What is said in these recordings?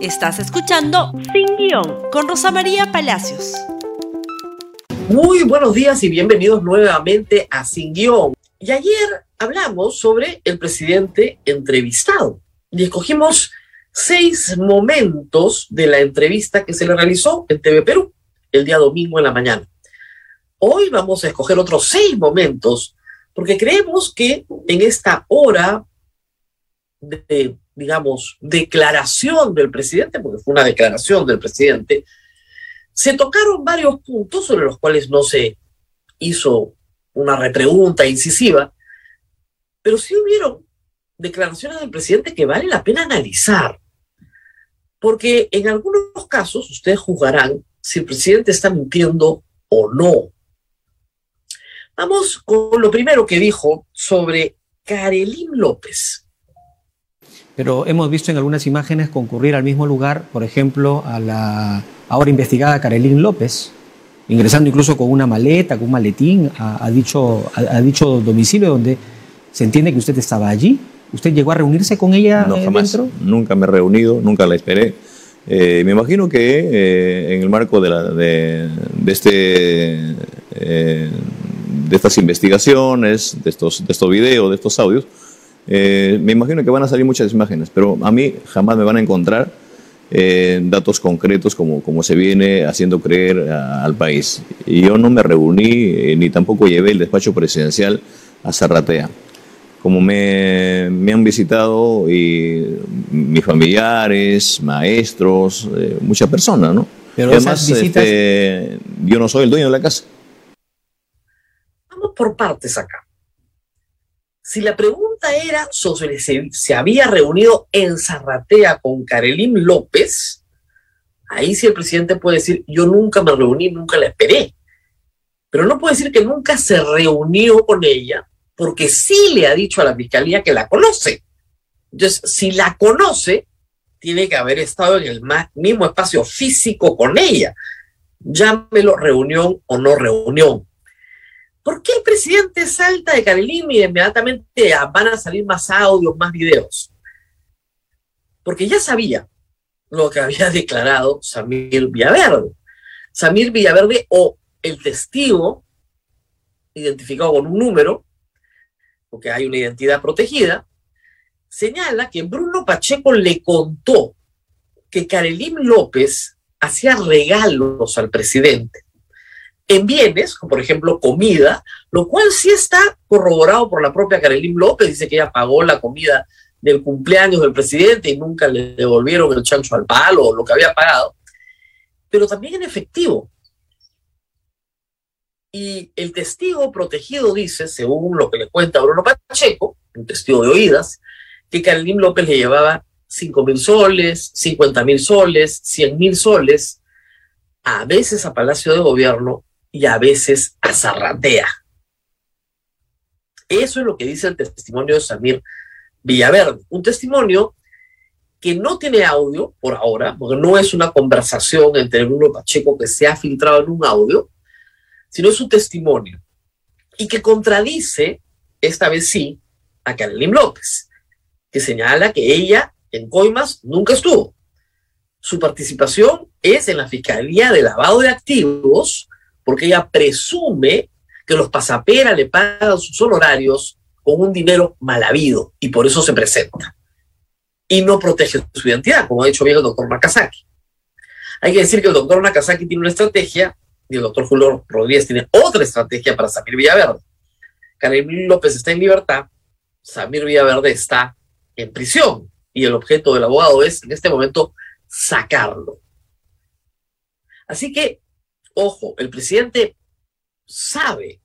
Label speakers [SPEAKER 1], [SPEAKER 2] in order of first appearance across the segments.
[SPEAKER 1] Estás escuchando Sin Guión con Rosa María Palacios.
[SPEAKER 2] Muy buenos días y bienvenidos nuevamente a Sin Guión. Y ayer hablamos sobre el presidente entrevistado y escogimos seis momentos de la entrevista que se le realizó en TV Perú el día domingo en la mañana. Hoy vamos a escoger otros seis momentos porque creemos que en esta hora de digamos, declaración del presidente, porque fue una declaración del presidente, se tocaron varios puntos sobre los cuales no se hizo una repregunta incisiva, pero sí hubieron declaraciones del presidente que vale la pena analizar, porque en algunos casos ustedes juzgarán si el presidente está mintiendo o no. Vamos con lo primero que dijo sobre Karelín López
[SPEAKER 3] pero hemos visto en algunas imágenes concurrir al mismo lugar, por ejemplo, a la ahora investigada Carolín López, ingresando incluso con una maleta, con un maletín a, dicho, a, dicho domicilio donde se entiende que usted estaba allí. ¿Usted llegó a reunirse con ella
[SPEAKER 4] no, jamás. Nunca me he reunido, nunca la esperé. Eh, me imagino que eh, en el marco de, la, de, este, eh, de estas investigaciones, de estos, de estos videos, de estos audios, eh, me imagino que van a salir muchas imágenes, pero a mí jamás me van a encontrar eh, datos concretos como, como se viene haciendo creer al país. Y yo no me reuní eh, ni tampoco llevé el despacho presidencial a Zarratea. Como me, han visitado y mis familiares, maestros, muchas personas, ¿no? Pero además, este, yo no soy el dueño de la casa.
[SPEAKER 2] Vamos por partes acá. Si la pregunta era si se había reunido en Zarratea con Karelim López, ahí sí el presidente puede decir, yo nunca me reuní, nunca la esperé. Pero no puede decir que nunca se reunió con ella, porque sí le ha dicho a la fiscalía que la conoce. Entonces, si la conoce, tiene que haber estado en el mismo espacio físico con ella. Llámelo reunión o no reunión. ¿Por qué el presidente salta de Carolina y inmediatamente van a salir más audios, más videos? Porque ya sabía lo que había declarado Samir Villaverde. Samir Villaverde o el testigo, identificado con un número, porque hay una identidad protegida, señala que Bruno Pacheco le contó que Karelim López hacía regalos al presidente en bienes, como por ejemplo comida, lo cual sí está corroborado por la propia Karelín López, dice que ella pagó la comida del cumpleaños del presidente y nunca le devolvieron el chancho al palo o lo que había pagado, pero también en efectivo. Y el testigo protegido dice, según lo que le cuenta Bruno Pacheco, un testigo de oídas, que Karelín López le llevaba 5 mil soles, 50 mil soles, 100 mil soles, a veces a Palacio de Gobierno y a veces azarratea. Eso es lo que dice el testimonio de Samir Villaverde. Un testimonio que no tiene audio por ahora, porque no es una conversación entre Bruno Pacheco que se ha filtrado en un audio, sino es un testimonio. Y que contradice, esta vez sí, a Carolina López, que señala que ella en Coimas nunca estuvo. Su participación es en la Fiscalía de Lavado de Activos porque ella presume que los pasaperas le pagan sus honorarios con un dinero mal habido y por eso se presenta. Y no protege su identidad, como ha dicho bien el doctor Nakazaki. Hay que decir que el doctor Nakazaki tiene una estrategia y el doctor Julio Rodríguez tiene otra estrategia para Samir Villaverde. Karim López está en libertad, Samir Villaverde está en prisión y el objeto del abogado es en este momento sacarlo. Así que ojo, el presidente sabe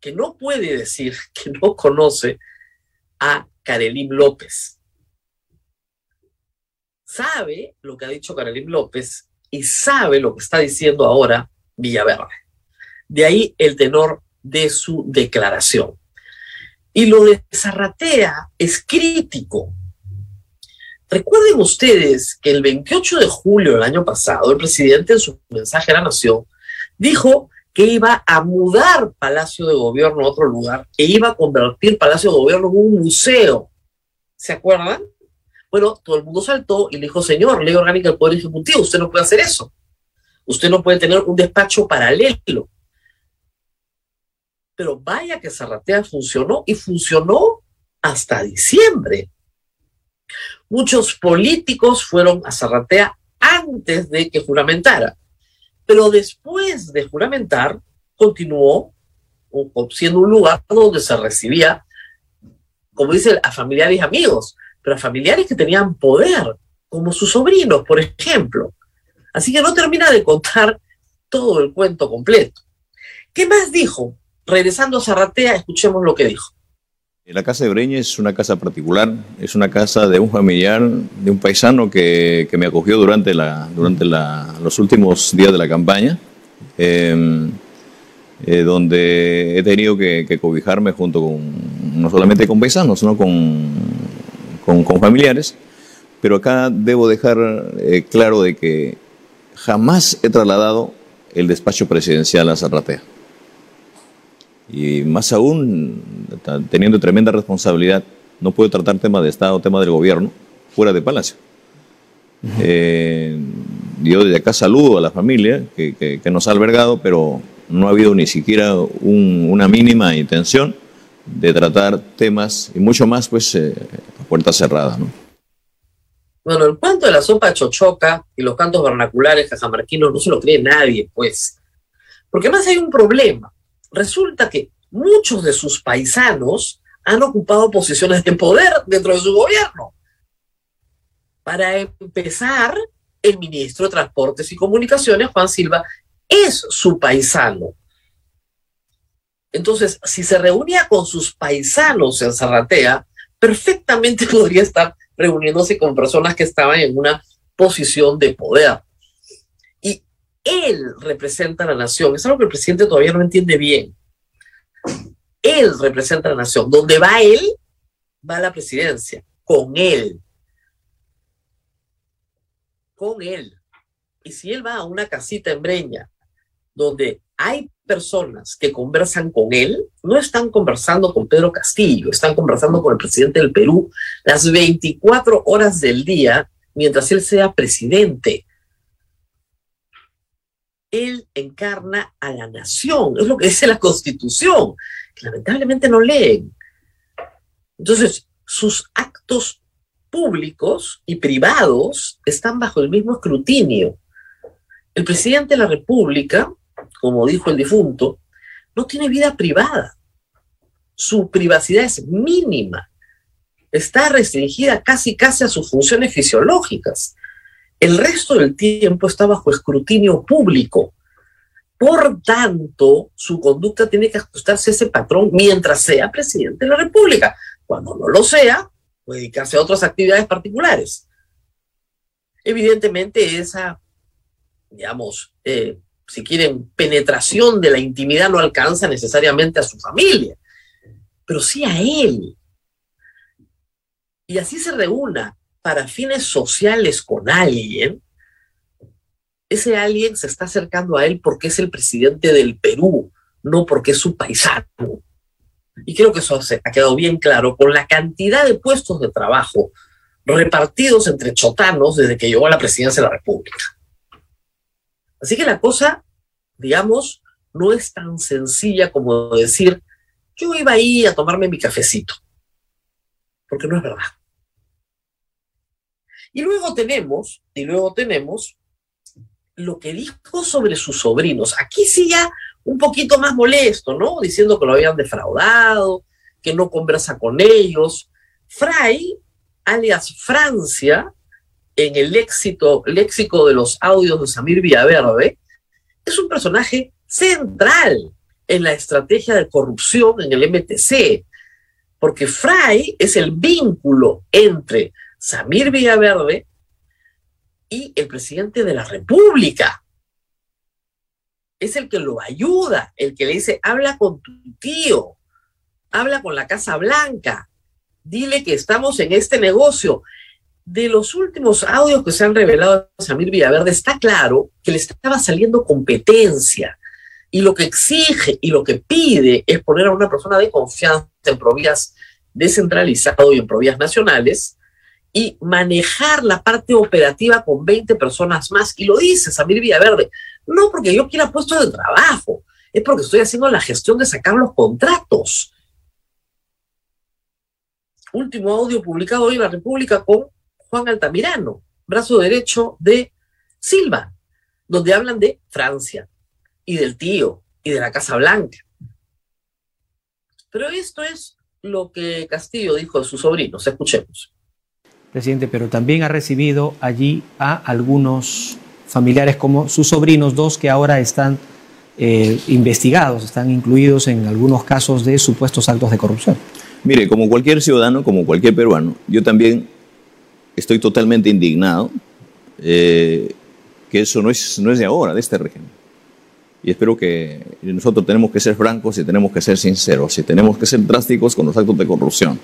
[SPEAKER 2] que no puede decir que no conoce a Karelim López. Sabe lo que ha dicho Karelim López y sabe lo que está diciendo ahora Villaverde. De ahí el tenor de su declaración. Y lo de Zarratea es crítico. Recuerden ustedes que el 28 de julio del año pasado, el presidente en su mensaje a la Nación dijo que iba a mudar Palacio de Gobierno a otro lugar e iba a convertir Palacio de Gobierno en un museo. ¿Se acuerdan? Bueno, todo el mundo saltó y le dijo, señor, ley orgánica del Poder Ejecutivo, usted no puede hacer eso. Usted no puede tener un despacho paralelo. Pero vaya que Zarratea funcionó y funcionó hasta diciembre. Muchos políticos fueron a Zarratea antes de que juramentara, pero después de juramentar continuó siendo un lugar donde se recibía, como dice, a familiares y amigos, pero a familiares que tenían poder, como sus sobrinos, por ejemplo. Así que no termina de contar todo el cuento completo. ¿Qué más dijo? Regresando a Zarratea, escuchemos lo que dijo.
[SPEAKER 4] La casa de Breña es una casa particular, es una casa de un familiar, de un paisano que, me acogió durante, la, durante los últimos días de la campaña, em, eh, donde he tenido que, cobijarme junto con, no solamente con paisanos, sino con, con, familiares, pero acá debo dejar eh, claro de que jamás he trasladado el despacho presidencial a Zarratea y más aún teniendo tremenda responsabilidad, no puedo tratar temas de Estado, temas del gobierno, fuera de Palacio. Eh, yo desde acá saludo a la familia que, nos ha albergado, pero no ha habido ni siquiera una mínima intención de tratar temas y mucho más pues eh, a puerta cerrada. ¿no?
[SPEAKER 2] Bueno, el cuento de la sopa chochoca y los cantos vernaculares cajamarquinos no se lo cree nadie, pues. Porque más hay un problema resulta que muchos de sus paisanos han ocupado posiciones de poder dentro de su gobierno. Para empezar, el ministro de Transportes y Comunicaciones, Juan Silva, es su paisano. Entonces, si se reunía con sus paisanos en Zarratea, perfectamente podría estar reuniéndose con personas que estaban en una posición de poder él representa a la nación. Es algo que el presidente todavía no entiende bien. Él representa a la nación. Donde va él, va la presidencia. Con él. Con él. Y si él va a una casita en Breña, donde hay personas que conversan con él, no están conversando con Pedro Castillo, están conversando con el presidente del Perú las 24 horas del día mientras él sea presidente él encarna a la nación, es lo que dice la constitución, que lamentablemente no leen. Entonces, sus actos públicos y privados están bajo el mismo escrutinio. El presidente de la República, como dijo el difunto, no tiene vida privada. Su privacidad es mínima. Está restringida casi casi a sus funciones fisiológicas. El resto del tiempo está bajo escrutinio público. Por tanto, su conducta tiene que ajustarse a ese patrón mientras sea presidente de la República. Cuando no lo sea, puede dedicarse a otras actividades particulares. Evidentemente, esa, digamos, eh, si quieren, penetración de la intimidad no alcanza necesariamente a su familia, pero sí a él. Y así se reúna para fines sociales con alguien, ese alguien se está acercando a él porque es el presidente del Perú, no porque es su paisano. Y creo que eso ha quedado bien claro con la cantidad de puestos de trabajo repartidos entre chotanos desde que llegó a la presidencia de la República. Así que la cosa, digamos, no es tan sencilla como decir, yo iba ahí a tomarme mi cafecito, porque no es verdad. Y luego tenemos, y luego tenemos lo que dijo sobre sus sobrinos. Aquí sí ya un poquito más molesto, ¿no? Diciendo que lo habían defraudado, que no conversa con ellos. Fray, alias Francia, en el léxico, léxico de los audios de Samir Villaverde, es un personaje central en la estrategia de corrupción en el MTC, porque Fray es el vínculo entre Samir Villaverde y el presidente de la República. Es el que lo ayuda, el que le dice, habla con tu tío, habla con la Casa Blanca, dile que estamos en este negocio. De los últimos audios que se han revelado a Samir Villaverde, está claro que le estaba saliendo competencia. Y lo que exige y lo que pide es poner a una persona de confianza en provías descentralizado y en provías nacionales y manejar la parte operativa con 20 personas más. Y lo dice Samir Villaverde, no porque yo quiera puesto de trabajo, es porque estoy haciendo la gestión de sacar los contratos. Último audio publicado hoy en la República con Juan Altamirano, brazo derecho de Silva, donde hablan de Francia y del tío y de la Casa Blanca. Pero esto es lo que Castillo dijo de sus sobrinos. Escuchemos.
[SPEAKER 3] Presidente, pero también ha recibido allí a algunos familiares como sus sobrinos, dos que ahora están eh, investigados, están incluidos en algunos casos de supuestos actos de corrupción.
[SPEAKER 4] Mire, como cualquier ciudadano, como cualquier peruano, yo también estoy totalmente indignado eh, que eso no es, no es de ahora, de este régimen. Y espero que nosotros tenemos que ser francos y tenemos que ser sinceros y tenemos que ser drásticos con los actos de corrupción.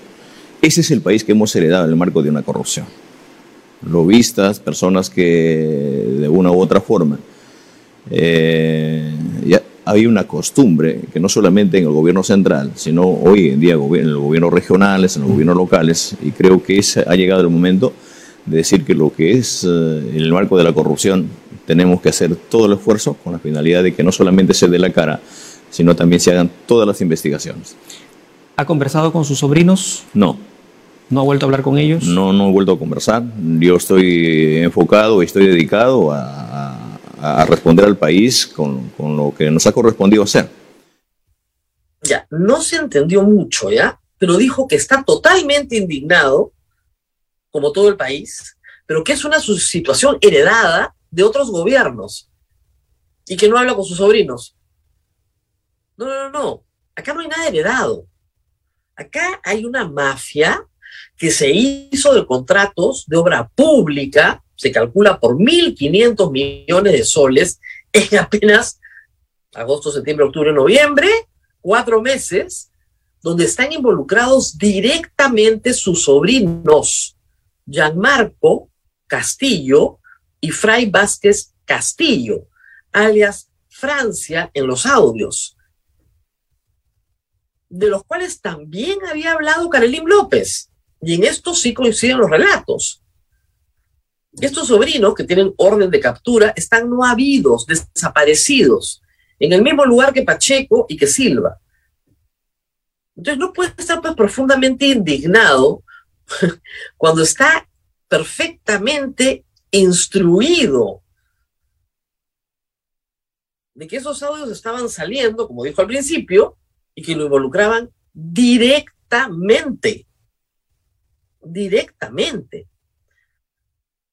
[SPEAKER 4] Ese es el país que hemos heredado en el marco de una corrupción. Lobistas, personas que de una u otra forma eh, ya hay una costumbre que no solamente en el gobierno central, sino hoy en día en los gobiernos regionales, en los gobiernos locales, y creo que ha llegado el momento de decir que lo que es eh, en el marco de la corrupción tenemos que hacer todo el esfuerzo con la finalidad de que no solamente se dé la cara, sino también se hagan todas las investigaciones.
[SPEAKER 3] ¿Ha conversado con sus sobrinos?
[SPEAKER 4] No.
[SPEAKER 3] ¿No ha vuelto a hablar con ellos?
[SPEAKER 4] No, no he vuelto a conversar. Yo estoy enfocado y estoy dedicado a, a responder al país con, con, lo que nos ha correspondido hacer.
[SPEAKER 2] Ya, no se entendió mucho, ¿ya? Pero dijo que está totalmente indignado, como todo el país, pero que es una situación heredada de otros gobiernos y que no habla con sus sobrinos. No, no, no, no. Acá no hay nada heredado. Acá hay una mafia que se hizo de contratos de obra pública se calcula por 1.500 millones de soles en apenas agosto, septiembre, octubre, noviembre, cuatro meses, donde están involucrados directamente sus sobrinos, Gianmarco Castillo y Fray Vázquez Castillo, alias Francia en los audios, de los cuales también había hablado Carolín López. Y en esto sí coinciden los relatos. Estos sobrinos que tienen orden de captura están no habidos, desaparecidos, en el mismo lugar que Pacheco y que Silva. Entonces no puede estar pues, profundamente indignado cuando está perfectamente instruido de que esos audios estaban saliendo, como dijo al principio, y que lo involucraban directamente. Directamente.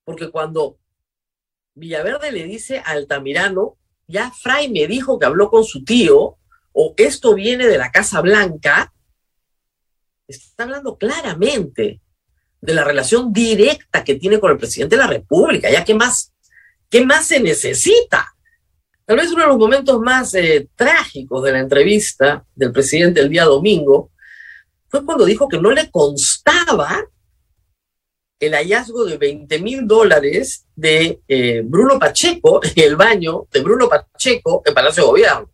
[SPEAKER 2] Porque cuando Villaverde le a Altamirano, ya Fray me dijo que habló con su tío, o esto viene de la Casa Blanca, está hablando claramente de la relación directa que tiene con el presidente de la República. Ya qué más, qué más se necesita. Tal vez uno de los momentos más eh, trágicos de la entrevista del presidente el día domingo fue cuando dijo que no le constaba el hallazgo de 20 mil dólares de eh, Bruno Pacheco en el baño de Bruno Pacheco en Palacio de Gobierno.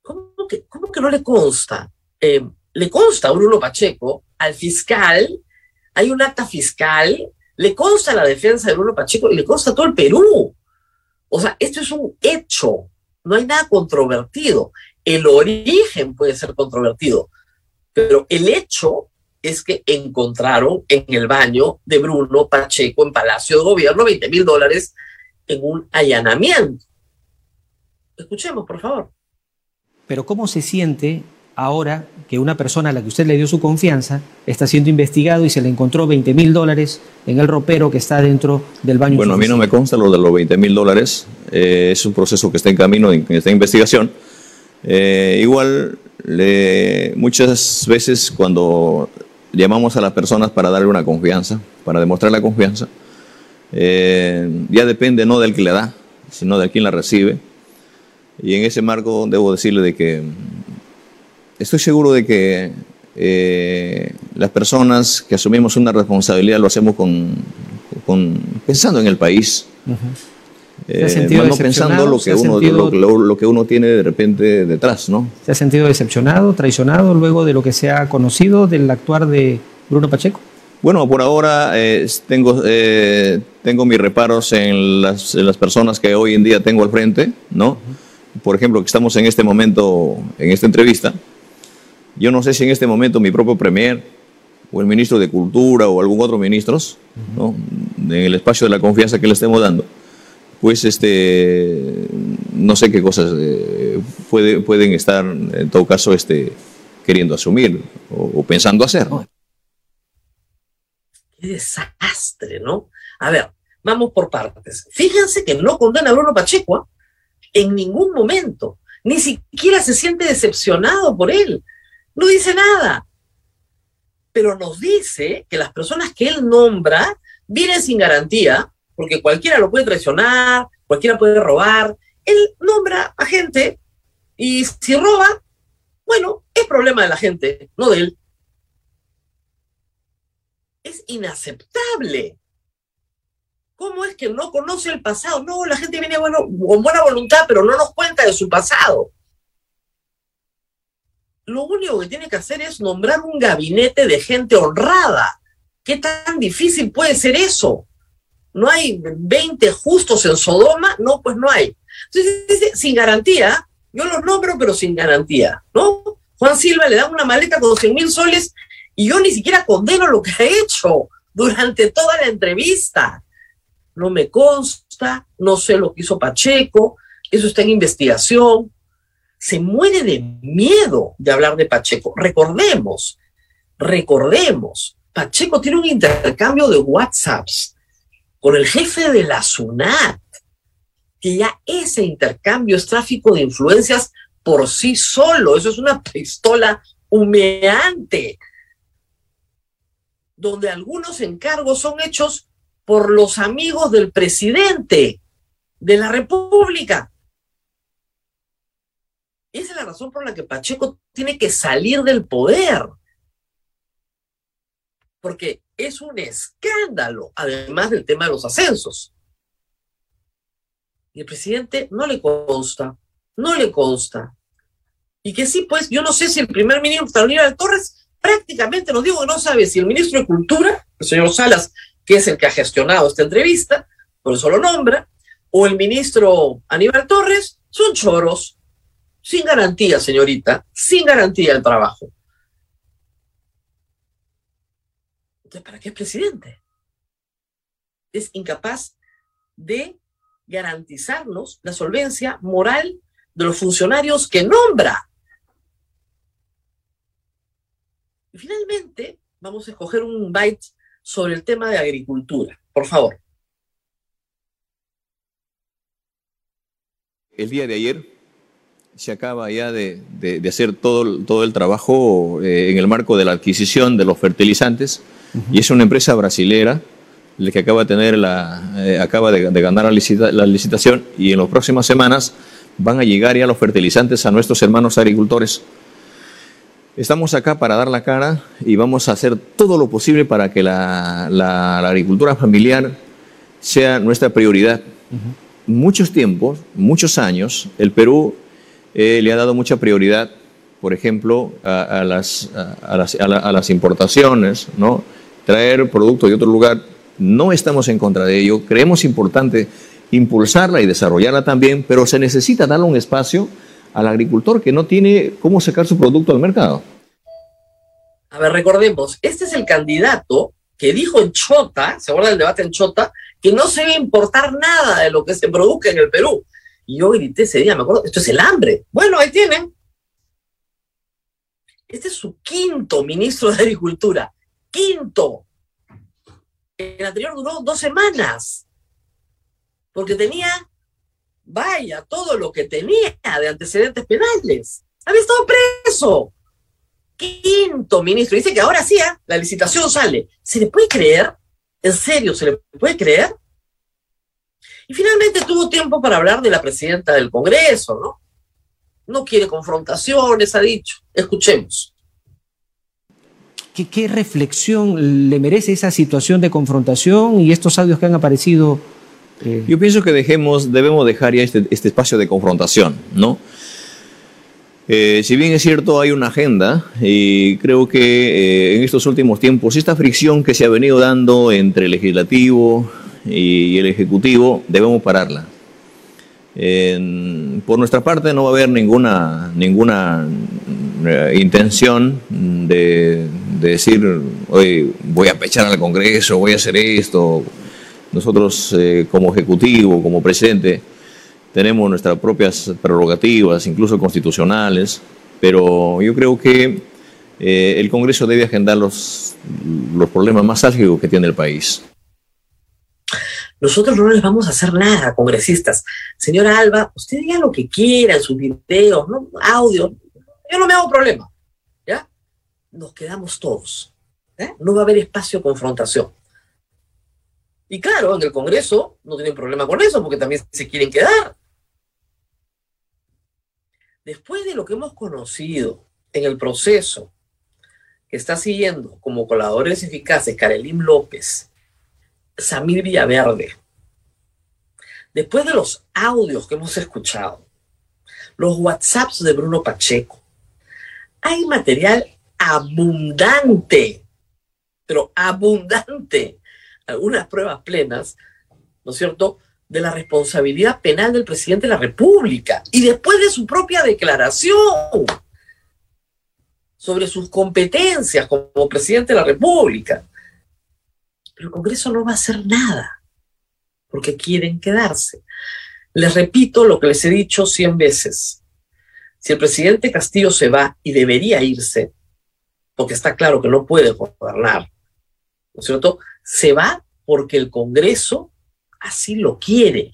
[SPEAKER 2] ¿Cómo que, cómo que no le consta? Eh, le consta a Bruno Pacheco, al fiscal, hay un acta fiscal, le consta la defensa de Bruno Pacheco y le consta a todo el Perú. O sea, esto es un hecho, no hay nada controvertido. El origen puede ser controvertido, pero el hecho es que encontraron en el baño de Bruno Pacheco en Palacio de Gobierno 20 mil dólares en un allanamiento. Escuchemos, por favor.
[SPEAKER 3] Pero ¿cómo se siente ahora que una persona a la que usted le dio su confianza está siendo investigado y se le encontró 20 mil dólares en el ropero que está dentro del baño?
[SPEAKER 4] Bueno, a mí no me consta lo de los 20 mil dólares. Eh, es un proceso que está en camino, en esta investigación. Eh, igual, le, muchas veces cuando llamamos a las personas para darle una confianza, para demostrar la confianza. Eh, ya depende no del que le da, sino de quien la recibe. Y en ese marco debo decirle de que estoy seguro de que eh, las personas que asumimos una responsabilidad lo hacemos con, pensando en el país.
[SPEAKER 3] Eh,
[SPEAKER 4] no pensando lo que, uno, lo, que uno tiene de repente detrás, ¿no?
[SPEAKER 3] ¿Se ha sentido decepcionado, traicionado luego de lo que se ha conocido del actuar de Bruno Pacheco?
[SPEAKER 4] Bueno, por ahora eh, tengo, eh, tengo mis reparos en las, en las, personas que hoy en día tengo al frente, ¿no? Por ejemplo, que estamos en este momento, en esta entrevista. Yo no sé si en este momento mi propio premier o el ministro de Cultura o algún otro ministro, ¿no? en el espacio de la confianza que le estemos dando, pues este, no sé qué cosas eh, puede, pueden estar en todo caso este, queriendo asumir o, pensando hacer. ¿no?
[SPEAKER 2] Qué desastre, ¿no? A ver, vamos por partes. Fíjense que no condena a Bruno Pacheco ¿eh? en ningún momento, ni siquiera se siente decepcionado por él, no dice nada, pero nos dice que las personas que él nombra vienen sin garantía, porque cualquiera lo puede traicionar, cualquiera puede robar, él nombra a gente y si roba, bueno, es problema de la gente, no de él es inaceptable. ¿Cómo es que no conoce el pasado? No, la gente viene bueno, con buena voluntad, pero no nos cuenta de su pasado. Lo único que tiene que hacer es nombrar un gabinete de gente honrada. ¿Qué tan difícil puede ser eso? ¿No hay 20 justos en Sodoma? No, pues no hay. Entonces dice, sin garantía, yo los nombro, pero sin garantía, ¿no? Juan Silva le da una maleta con 100 mil soles y yo ni siquiera condeno lo que ha hecho durante toda la entrevista. No me consta, no sé lo que hizo Pacheco, eso está en investigación. Se muere de miedo de hablar de Pacheco. Recordemos, recordemos, Pacheco tiene un intercambio de WhatsApps con el jefe de la SUNAT, que ya ese intercambio es tráfico de influencias por sí solo. Eso es una pistola humeante donde algunos encargos son hechos por los amigos del presidente de la República. Esa es la razón por la que Pacheco tiene que salir del poder. Porque es un escándalo, además del tema de los ascensos. Y el presidente no le consta, no le consta. Y que sí, pues, yo no sé si el primer ministro Aníbal Torres prácticamente nos digo que no sabe si el ministro de Cultura, el señor Salas, que es el que ha gestionado esta entrevista, por eso lo nombra, o el ministro Aníbal Torres, son choros, sin garantía, señorita, sin garantía el trabajo. ¿Para qué es presidente? Es incapaz de garantizarnos la solvencia moral de los funcionarios que nombra. Y finalmente, vamos a escoger un byte sobre el tema de agricultura. Por favor.
[SPEAKER 4] El día de ayer se acaba ya de hacer todo, todo el trabajo eh, en el marco de la adquisición de los fertilizantes uh -huh. y es una empresa brasilera la que acaba de tener la eh, acaba de, de ganar la, licita, la, licitación y en las próximas semanas van a llegar ya los fertilizantes a nuestros hermanos agricultores Estamos acá para dar la cara y vamos a hacer todo lo posible para que la, agricultura familiar sea nuestra prioridad. Uh -huh. Muchos tiempos, muchos años, el Perú eh, le ha dado mucha prioridad, por ejemplo, a, a, las, a las, la, las, importaciones, ¿no? Traer productos de otro lugar. No estamos en contra de ello, creemos importante impulsarla y desarrollarla también, pero se necesita darle un espacio al agricultor que no tiene cómo sacar su producto al mercado.
[SPEAKER 2] A ver, recordemos, este es el candidato que dijo en Chota, ¿se acuerdan del debate en Chota? Que no se debe importar nada de lo que se produzca en el Perú. Y yo grité ese día, me acuerdo, esto es el hambre. Bueno, ahí tienen. Este es su quinto ministro de Agricultura. Quinto. El anterior duró dos semanas. Porque tenía vaya, todo lo que tenía de antecedentes penales. Había estado preso. Quinto ministro. Dice que ahora sí, ¿eh? la licitación sale. ¿Se le puede creer? ¿En serio se le puede creer? Y finalmente tuvo tiempo para hablar de la presidenta del Congreso, ¿no? No quiere confrontaciones, ha dicho. Escuchemos.
[SPEAKER 3] ¿Qué, ¿Qué, reflexión le merece esa situación de confrontación y estos audios que han aparecido
[SPEAKER 4] eh. Yo pienso que dejemos, debemos dejar ya este, este, espacio de confrontación, ¿no? Eh, si bien es cierto, hay una agenda y creo que eh, en estos últimos tiempos esta fricción que se ha venido dando entre el legislativo y el ejecutivo debemos pararla. por nuestra parte no va a haber ninguna, ninguna eh, intención de, decir, hoy voy a pechar al Congreso, voy a hacer esto. Nosotros como ejecutivo, como presidente, tenemos nuestras propias prerrogativas, incluso constitucionales, pero yo creo que eh, el Congreso debe agendar los, los problemas más álgidos que tiene el país.
[SPEAKER 2] Nosotros no les vamos a hacer nada, congresistas. Señora Alba, usted diga lo que quiera en sus videos, audio. Yo no me hago problema. Nos quedamos todos. No va a haber espacio de confrontación. Y claro, en el Congreso no tienen problema con eso, porque también se quieren quedar después de lo que hemos conocido en el proceso que está siguiendo como coladores eficaces Karelim López, Samir Villaverde, después de los audios que hemos escuchado, los WhatsApps de Bruno Pacheco, hay material abundante, pero abundante, algunas pruebas plenas, ¿no es cierto?, de la responsabilidad penal del presidente de la República y después de su propia declaración sobre sus competencias como presidente de la República. Pero el Congreso no va a hacer nada porque quieren quedarse. Les repito lo que les he dicho cien veces. Si el presidente Castillo se va y debería irse, porque está claro que no puede gobernar, ¿no es cierto? Se va porque el Congreso así lo quiere.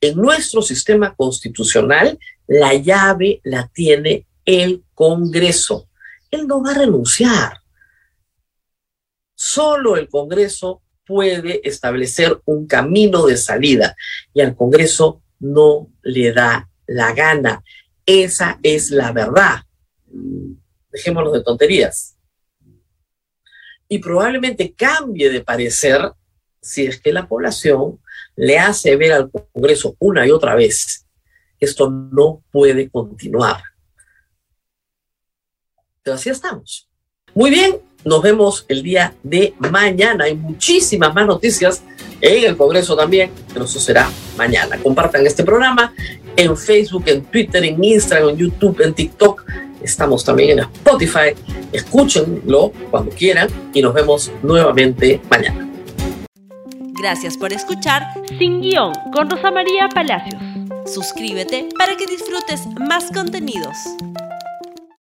[SPEAKER 2] En nuestro sistema constitucional, la llave la tiene el Congreso. Él no va a renunciar. Solo el Congreso puede establecer un camino de salida y al Congreso no le da la gana. Esa es la verdad. Dejémonos de tonterías. Y probablemente cambie de parecer si es que la población le hace ver al Congreso una y otra vez esto no puede continuar. Pero así estamos. Muy bien, nos vemos el día de mañana. Hay muchísimas más noticias en el Congreso también, pero eso será mañana. Compartan este programa en Facebook, en Twitter, en Instagram, en YouTube, en TikTok. Estamos también en Spotify. Escúchenlo cuando quieran y nos vemos nuevamente mañana.
[SPEAKER 1] Gracias por escuchar Sin Guión con Rosa María Palacios. Suscríbete para que disfrutes más contenidos.